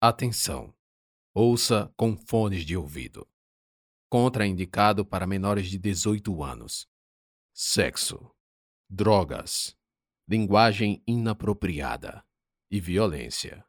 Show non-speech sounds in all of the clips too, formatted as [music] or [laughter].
Atenção! Ouça com fones de ouvido. Contraindicado para menores de 18 anos. Sexo, drogas, linguagem inapropriada e violência.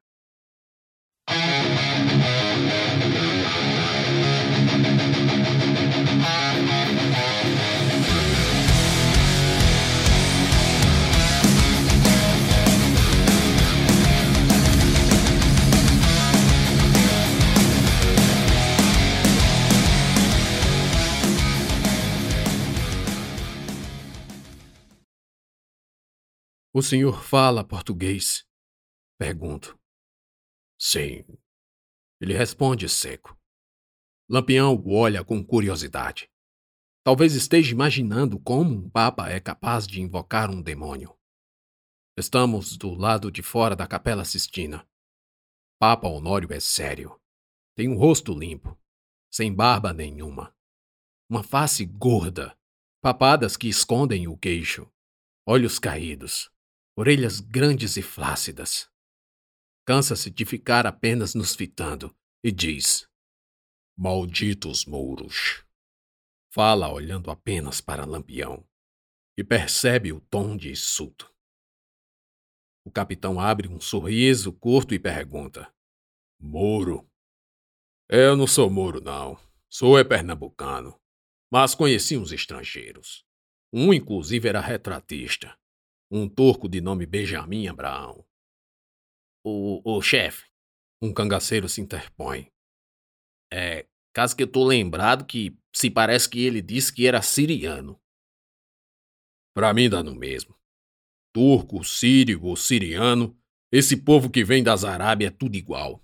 O senhor fala português? Pergunto. Sim. Ele responde seco. Lampião o olha com curiosidade. Talvez esteja imaginando como um papa é capaz de invocar um demônio. Estamos do lado de fora da Capela Sistina. Papa Honório é sério. Tem um rosto limpo, sem barba nenhuma. Uma face gorda, papadas que escondem o queixo, olhos caídos, orelhas grandes e flácidas. Cansa-se de ficar apenas nos fitando e diz: Malditos mouros. Fala olhando apenas para Lampião e percebe o tom de insulto. O capitão abre um sorriso curto e pergunta: Mouro? Eu não sou mouro, não. Sou é pernambucano. Mas conheci uns estrangeiros. Um, inclusive, era retratista um turco de nome Benjamin Abraão. O, o chefe, um cangaceiro se interpõe. É, caso que eu tô lembrado que se parece que ele disse que era siriano. Pra mim dá no mesmo. Turco, sírio ou siriano, esse povo que vem das Arábia é tudo igual.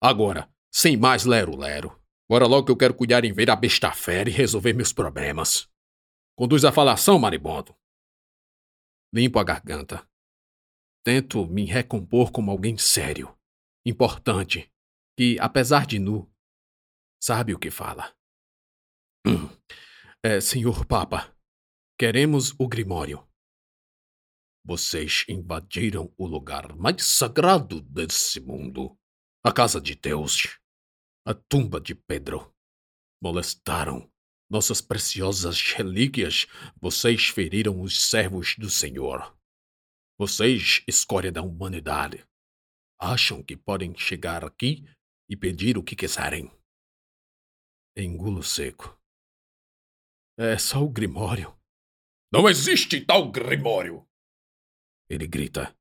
Agora, sem mais lero-lero, bora logo que eu quero cuidar em ver a besta fera e resolver meus problemas. Conduz a falação, maribondo. Limpo a garganta. Tento me recompor como alguém sério, importante, que, apesar de nu, sabe o que fala. Hum. É, senhor Papa, queremos o Grimório. Vocês invadiram o lugar mais sagrado desse mundo, a casa de Deus, a tumba de Pedro. Molestaram nossas preciosas relíquias, vocês feriram os servos do Senhor. Vocês, escória da humanidade, acham que podem chegar aqui e pedir o que quiserem. Engulo seco. É só o Grimório. Não existe tal Grimório! Ele grita.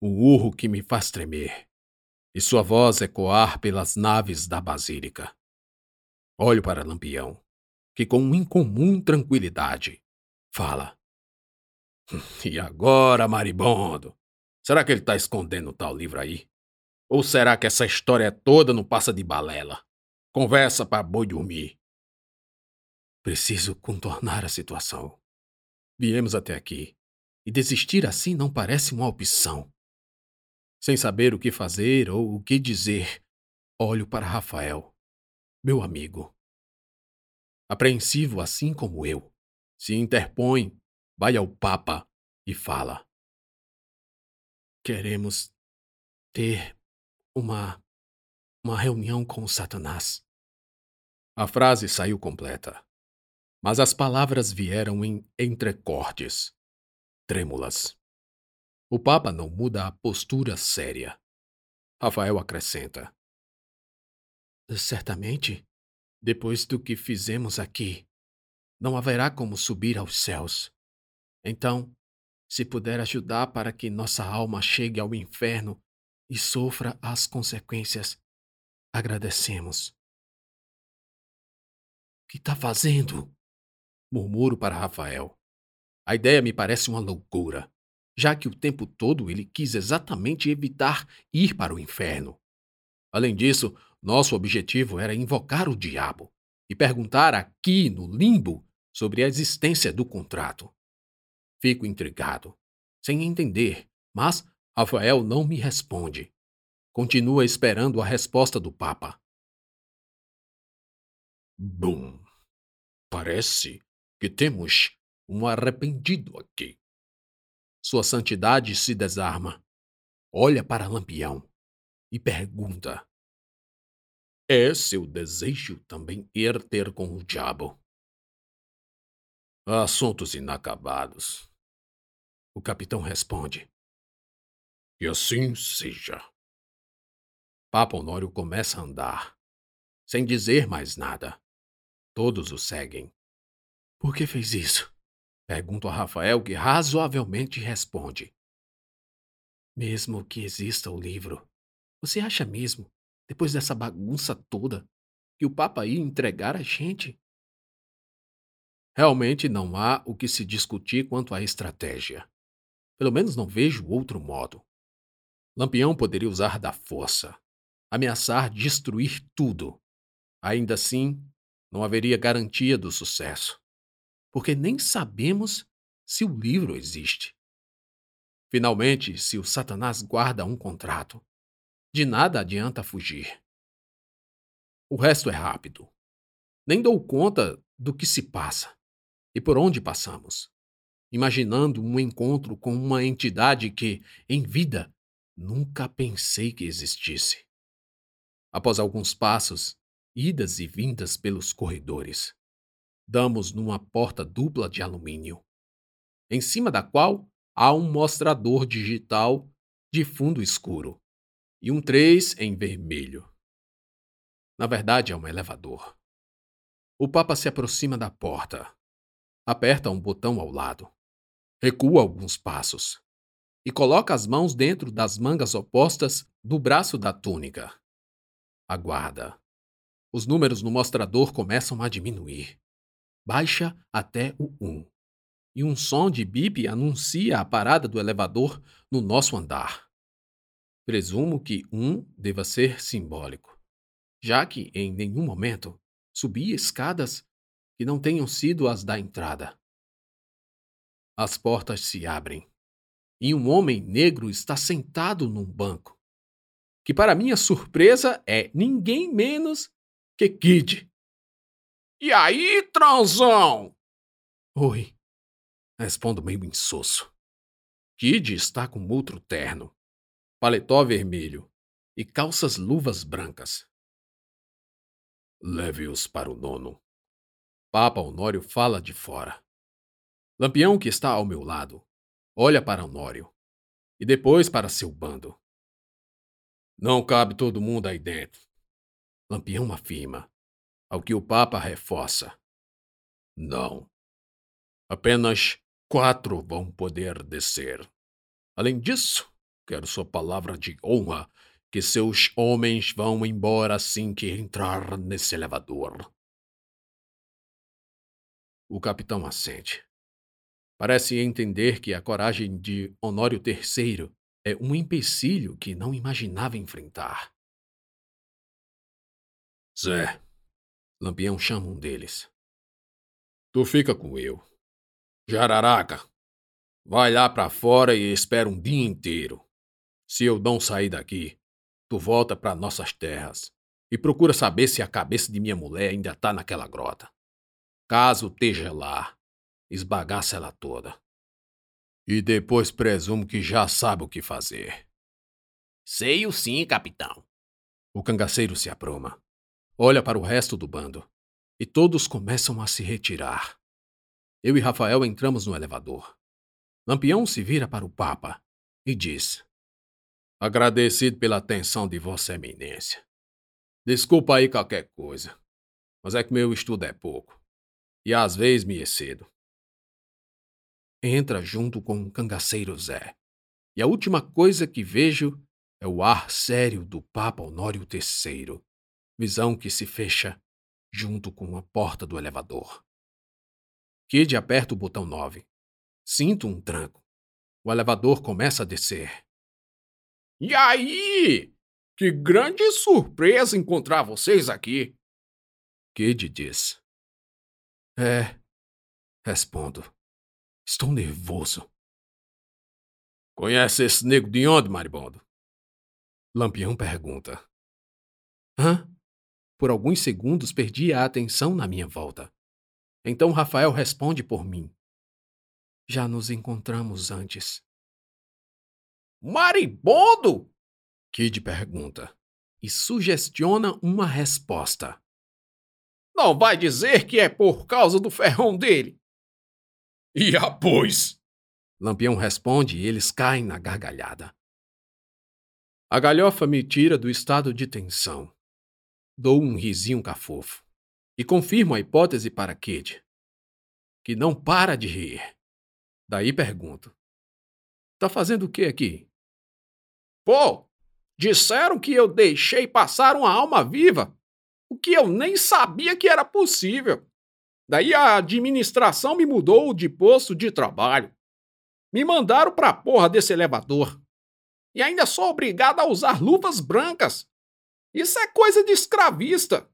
Um urro que me faz tremer, e sua voz ecoar pelas naves da basílica. Olho para Lampião que com incomum tranquilidade fala. E agora, maribondo? Será que ele está escondendo tal livro aí? Ou será que essa história toda não passa de balela? Conversa para boi dormir. Preciso contornar a situação. Viemos até aqui, e desistir assim não parece uma opção. Sem saber o que fazer ou o que dizer, olho para Rafael, meu amigo apreensivo assim como eu, se interpõe, vai ao Papa e fala: Queremos ter uma uma reunião com Satanás. A frase saiu completa, mas as palavras vieram em entrecortes, trêmulas. O Papa não muda a postura séria. Rafael acrescenta: Certamente depois do que fizemos aqui, não haverá como subir aos céus. Então, se puder ajudar para que nossa alma chegue ao inferno e sofra as consequências, agradecemos. O que está fazendo? Murmuro para Rafael. A ideia me parece uma loucura, já que o tempo todo ele quis exatamente evitar ir para o inferno. Além disso, nosso objetivo era invocar o diabo e perguntar aqui no limbo sobre a existência do contrato. Fico intrigado, sem entender, mas Rafael não me responde. Continua esperando a resposta do Papa. Bum! Parece que temos um arrependido aqui. Sua Santidade se desarma. Olha para Lampião e pergunta: É seu desejo também ir ter com o diabo? Assuntos inacabados. O capitão responde: E assim seja. Papa Honório começa a andar, sem dizer mais nada. Todos o seguem. Por que fez isso? Pergunto a Rafael, que razoavelmente responde. Mesmo que exista o livro, você acha mesmo, depois dessa bagunça toda, que o Papa ia entregar a gente? Realmente não há o que se discutir quanto à estratégia. Pelo menos não vejo outro modo. Lampião poderia usar da força, ameaçar destruir tudo. Ainda assim, não haveria garantia do sucesso, porque nem sabemos se o livro existe. Finalmente, se o Satanás guarda um contrato, de nada adianta fugir. O resto é rápido. Nem dou conta do que se passa e por onde passamos, imaginando um encontro com uma entidade que, em vida, nunca pensei que existisse. Após alguns passos, idas e vindas pelos corredores, damos numa porta dupla de alumínio, em cima da qual há um mostrador digital de fundo escuro e um 3 em vermelho. Na verdade, é um elevador. O Papa se aproxima da porta, aperta um botão ao lado, recua alguns passos e coloca as mãos dentro das mangas opostas do braço da túnica. Aguarda. Os números no mostrador começam a diminuir. Baixa até o 1. E um som de bip anuncia a parada do elevador no nosso andar. Presumo que 1 deva ser simbólico, já que em nenhum momento subi escadas que não tenham sido as da entrada. As portas se abrem e um homem negro está sentado num banco que, para minha surpresa, é ninguém menos que Kid. E aí, transão? Oi, respondo meio insosso. Kid está com outro terno, paletó vermelho e calças luvas brancas. Leve-os para o nono. Papa Honório fala de fora. Lampião, que está ao meu lado, olha para Honório e depois para seu bando. Não cabe todo mundo aí dentro. Lampião afirma, ao que o Papa reforça. Não. Apenas quatro vão poder descer. Além disso, quero sua palavra de honra que seus homens vão embora assim que entrar nesse elevador. O capitão assente. Parece entender que a coragem de Honório III é um empecilho que não imaginava enfrentar. Zé, Lampião chama um deles. Tu fica com eu. Jararaca, vai lá para fora e espera um dia inteiro. Se eu não sair daqui, tu volta para nossas terras e procura saber se a cabeça de minha mulher ainda tá naquela grota. Caso esteja lá, esbagaça ela toda. E depois presumo que já sabe o que fazer. Sei o sim, capitão. O cangaceiro se apruma. Olha para o resto do bando. E todos começam a se retirar. Eu e Rafael entramos no elevador. Lampião se vira para o Papa e diz: Agradecido pela atenção de Vossa Eminência. Desculpa aí qualquer coisa, mas é que meu estudo é pouco. E às vezes me excedo entra junto com o cangaceiro Zé. E a última coisa que vejo é o ar sério do Papa Honório III, visão que se fecha junto com a porta do elevador. Kid aperta o botão 9. Sinto um tranco. O elevador começa a descer. E aí? Que grande surpresa encontrar vocês aqui! Kid diz. É, respondo. Estou nervoso. Conhece esse nego de onde, maribondo? Lampião pergunta. Hã? Por alguns segundos perdi a atenção na minha volta. Então Rafael responde por mim. Já nos encontramos antes. Maribondo? Kid pergunta e sugestiona uma resposta. Não vai dizer que é por causa do ferrão dele. E após? Lampião responde e eles caem na gargalhada. A galhofa me tira do estado de tensão. Dou um risinho cafofo e confirmo a hipótese para Kid, que não para de rir. Daí pergunto: Tá fazendo o que aqui? Pô, disseram que eu deixei passar uma alma viva o que eu nem sabia que era possível. Daí a administração me mudou de posto de trabalho. Me mandaram pra porra desse elevador. E ainda sou obrigado a usar luvas brancas. Isso é coisa de escravista.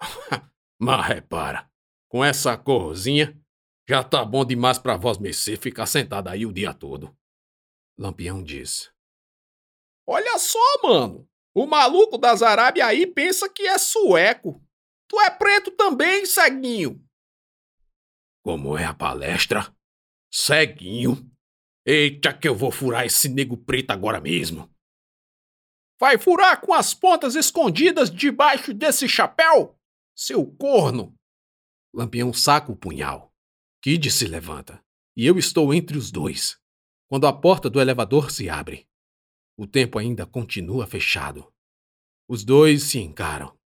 [laughs] Mas repara, com essa corzinha, já tá bom demais pra vós mercê ficar sentado aí o dia todo. Lampião diz. Olha só, mano. O maluco das Arábia aí pensa que é sueco. Tu é preto também, ceguinho. Como é a palestra? Ceguinho. Eita, que eu vou furar esse nego preto agora mesmo. Vai furar com as pontas escondidas debaixo desse chapéu? Seu corno! Lampião saca o punhal. Kid se levanta. E eu estou entre os dois. Quando a porta do elevador se abre. O tempo ainda continua fechado. Os dois se encaram.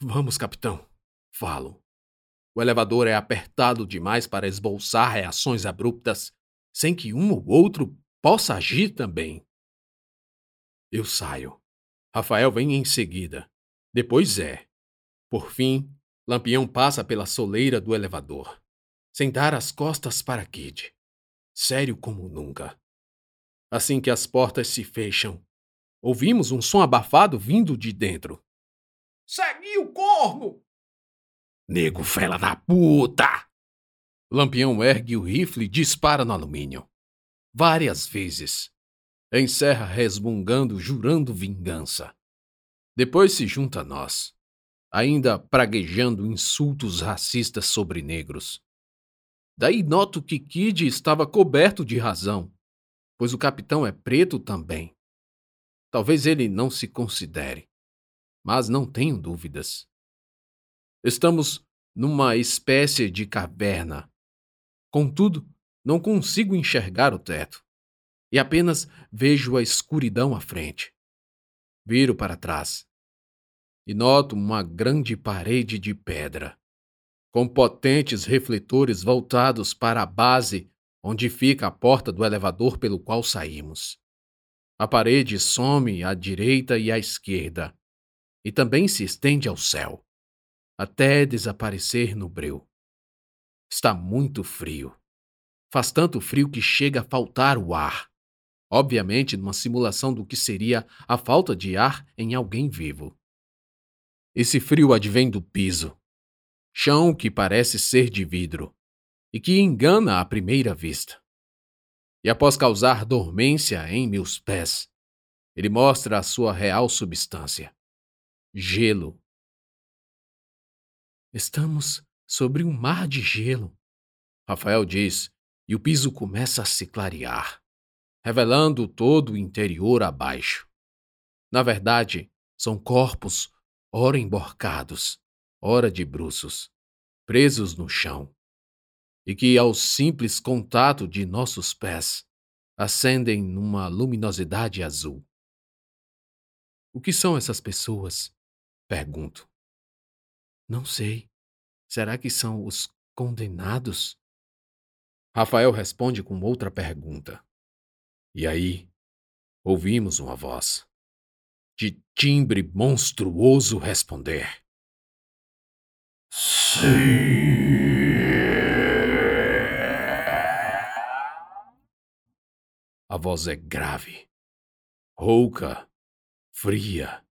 Vamos, capitão, falo. O elevador é apertado demais para esboçar reações abruptas, sem que um ou outro possa agir também. Eu saio. Rafael vem em seguida. Depois é. Por fim, Lampião passa pela soleira do elevador, sem dar as costas para Kid. Sério como nunca. Assim que as portas se fecham, ouvimos um som abafado vindo de dentro. Segui o corno! Nego fela da puta! Lampião ergue o rifle e dispara no alumínio. Várias vezes. Encerra resmungando, jurando vingança. Depois se junta a nós, ainda praguejando insultos racistas sobre negros. Daí noto que Kid estava coberto de razão pois o capitão é preto também. Talvez ele não se considere, mas não tenho dúvidas. Estamos numa espécie de caverna. Contudo, não consigo enxergar o teto e apenas vejo a escuridão à frente. Viro para trás e noto uma grande parede de pedra, com potentes refletores voltados para a base onde fica a porta do elevador pelo qual saímos. A parede some à direita e à esquerda, e também se estende ao céu, até desaparecer no breu. Está muito frio. Faz tanto frio que chega a faltar o ar. Obviamente, numa simulação do que seria a falta de ar em alguém vivo. Esse frio advém do piso. Chão que parece ser de vidro e que engana à primeira vista. E após causar dormência em meus pés, ele mostra a sua real substância: gelo. Estamos sobre um mar de gelo, Rafael diz, e o piso começa a se clarear, revelando todo o interior abaixo. Na verdade, são corpos, ora emborcados, ora de bruços, presos no chão e que, ao simples contato de nossos pés, acendem numa luminosidade azul. O que são essas pessoas? Pergunto. Não sei. Será que são os condenados? Rafael responde com outra pergunta. E aí, ouvimos uma voz, de timbre monstruoso, responder: Sim. A voz é grave, rouca, fria,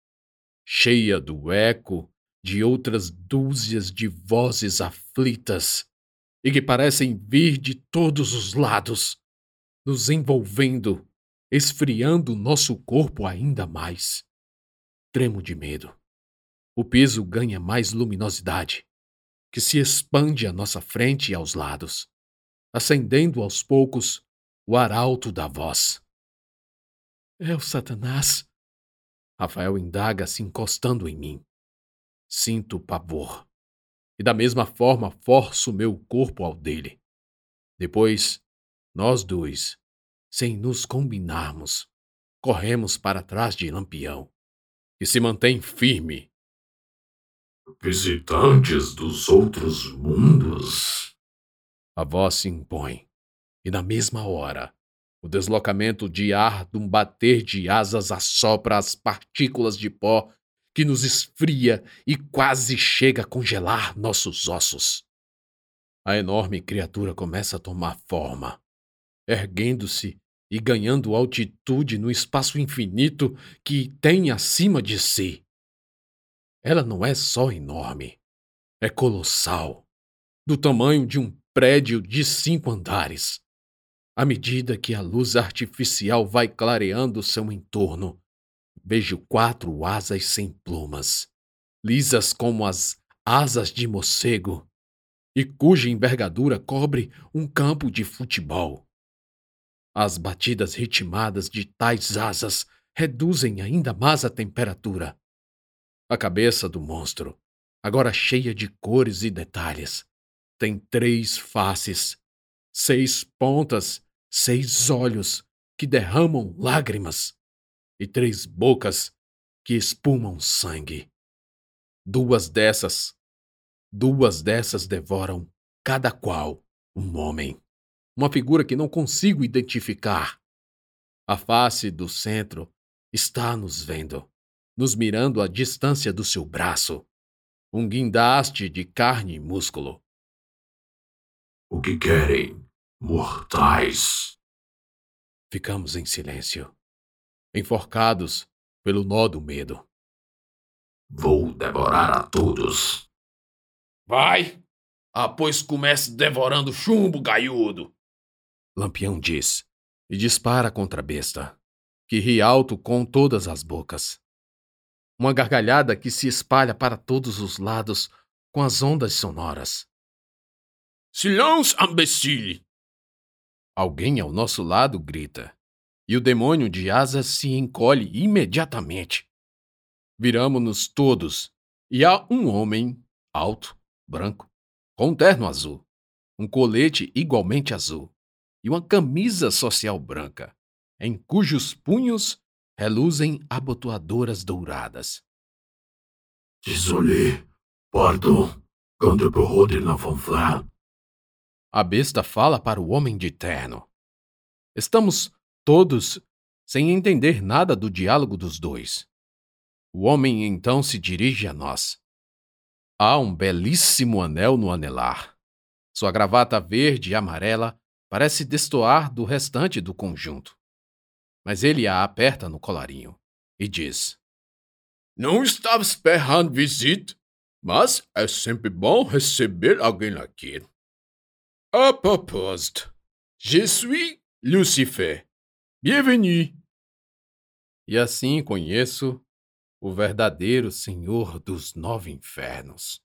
cheia do eco de outras dúzias de vozes aflitas e que parecem vir de todos os lados, nos envolvendo, esfriando nosso corpo ainda mais. Tremo de medo. O piso ganha mais luminosidade, que se expande à nossa frente e aos lados, acendendo aos poucos o arauto da voz. É o Satanás. Rafael indaga se encostando em mim. Sinto pavor. E da mesma forma forço meu corpo ao dele. Depois, nós dois, sem nos combinarmos, corremos para trás de Lampião, que se mantém firme. Visitantes dos outros mundos? A voz se impõe, e na mesma hora, o deslocamento de ar de um bater de asas assopra as partículas de pó que nos esfria e quase chega a congelar nossos ossos. A enorme criatura começa a tomar forma, erguendo-se e ganhando altitude no espaço infinito que tem acima de si. Ela não é só enorme, é colossal, do tamanho de um prédio de cinco andares. À medida que a luz artificial vai clareando seu entorno, vejo quatro asas sem plumas, lisas como as asas de morcego, e cuja envergadura cobre um campo de futebol. As batidas ritmadas de tais asas reduzem ainda mais a temperatura. A cabeça do monstro, agora cheia de cores e detalhes, tem três faces, seis pontas seis olhos que derramam lágrimas e três bocas que espumam sangue. Duas dessas, duas dessas devoram cada qual um homem, uma figura que não consigo identificar. A face do centro está nos vendo, nos mirando à distância do seu braço, um guindaste de carne e músculo. O que querem? Mortais. Ficamos em silêncio, enforcados pelo nó do medo. Vou devorar a todos. Vai! Ah, pois comece devorando chumbo, gaiudo! Lampião diz, e dispara contra a besta, que ri alto com todas as bocas. Uma gargalhada que se espalha para todos os lados com as ondas sonoras. Silence, imbecile! Alguém ao nosso lado grita, e o demônio de asas se encolhe imediatamente. Viramo-nos todos, e há um homem, alto, branco, com um terno azul, um colete igualmente azul e uma camisa social branca, em cujos punhos reluzem abotoadoras douradas. Désolé, pardon, quand je peux de l'enfant a besta fala para o homem de terno. Estamos todos sem entender nada do diálogo dos dois. O homem então se dirige a nós. Há um belíssimo anel no anelar. Sua gravata verde e amarela parece destoar do restante do conjunto. Mas ele a aperta no colarinho e diz: Não estava esperando visita, mas é sempre bom receber alguém aqui. À propos, je suis Lucifer. Bienvenue. E assim conheço o verdadeiro Senhor dos Nove Infernos.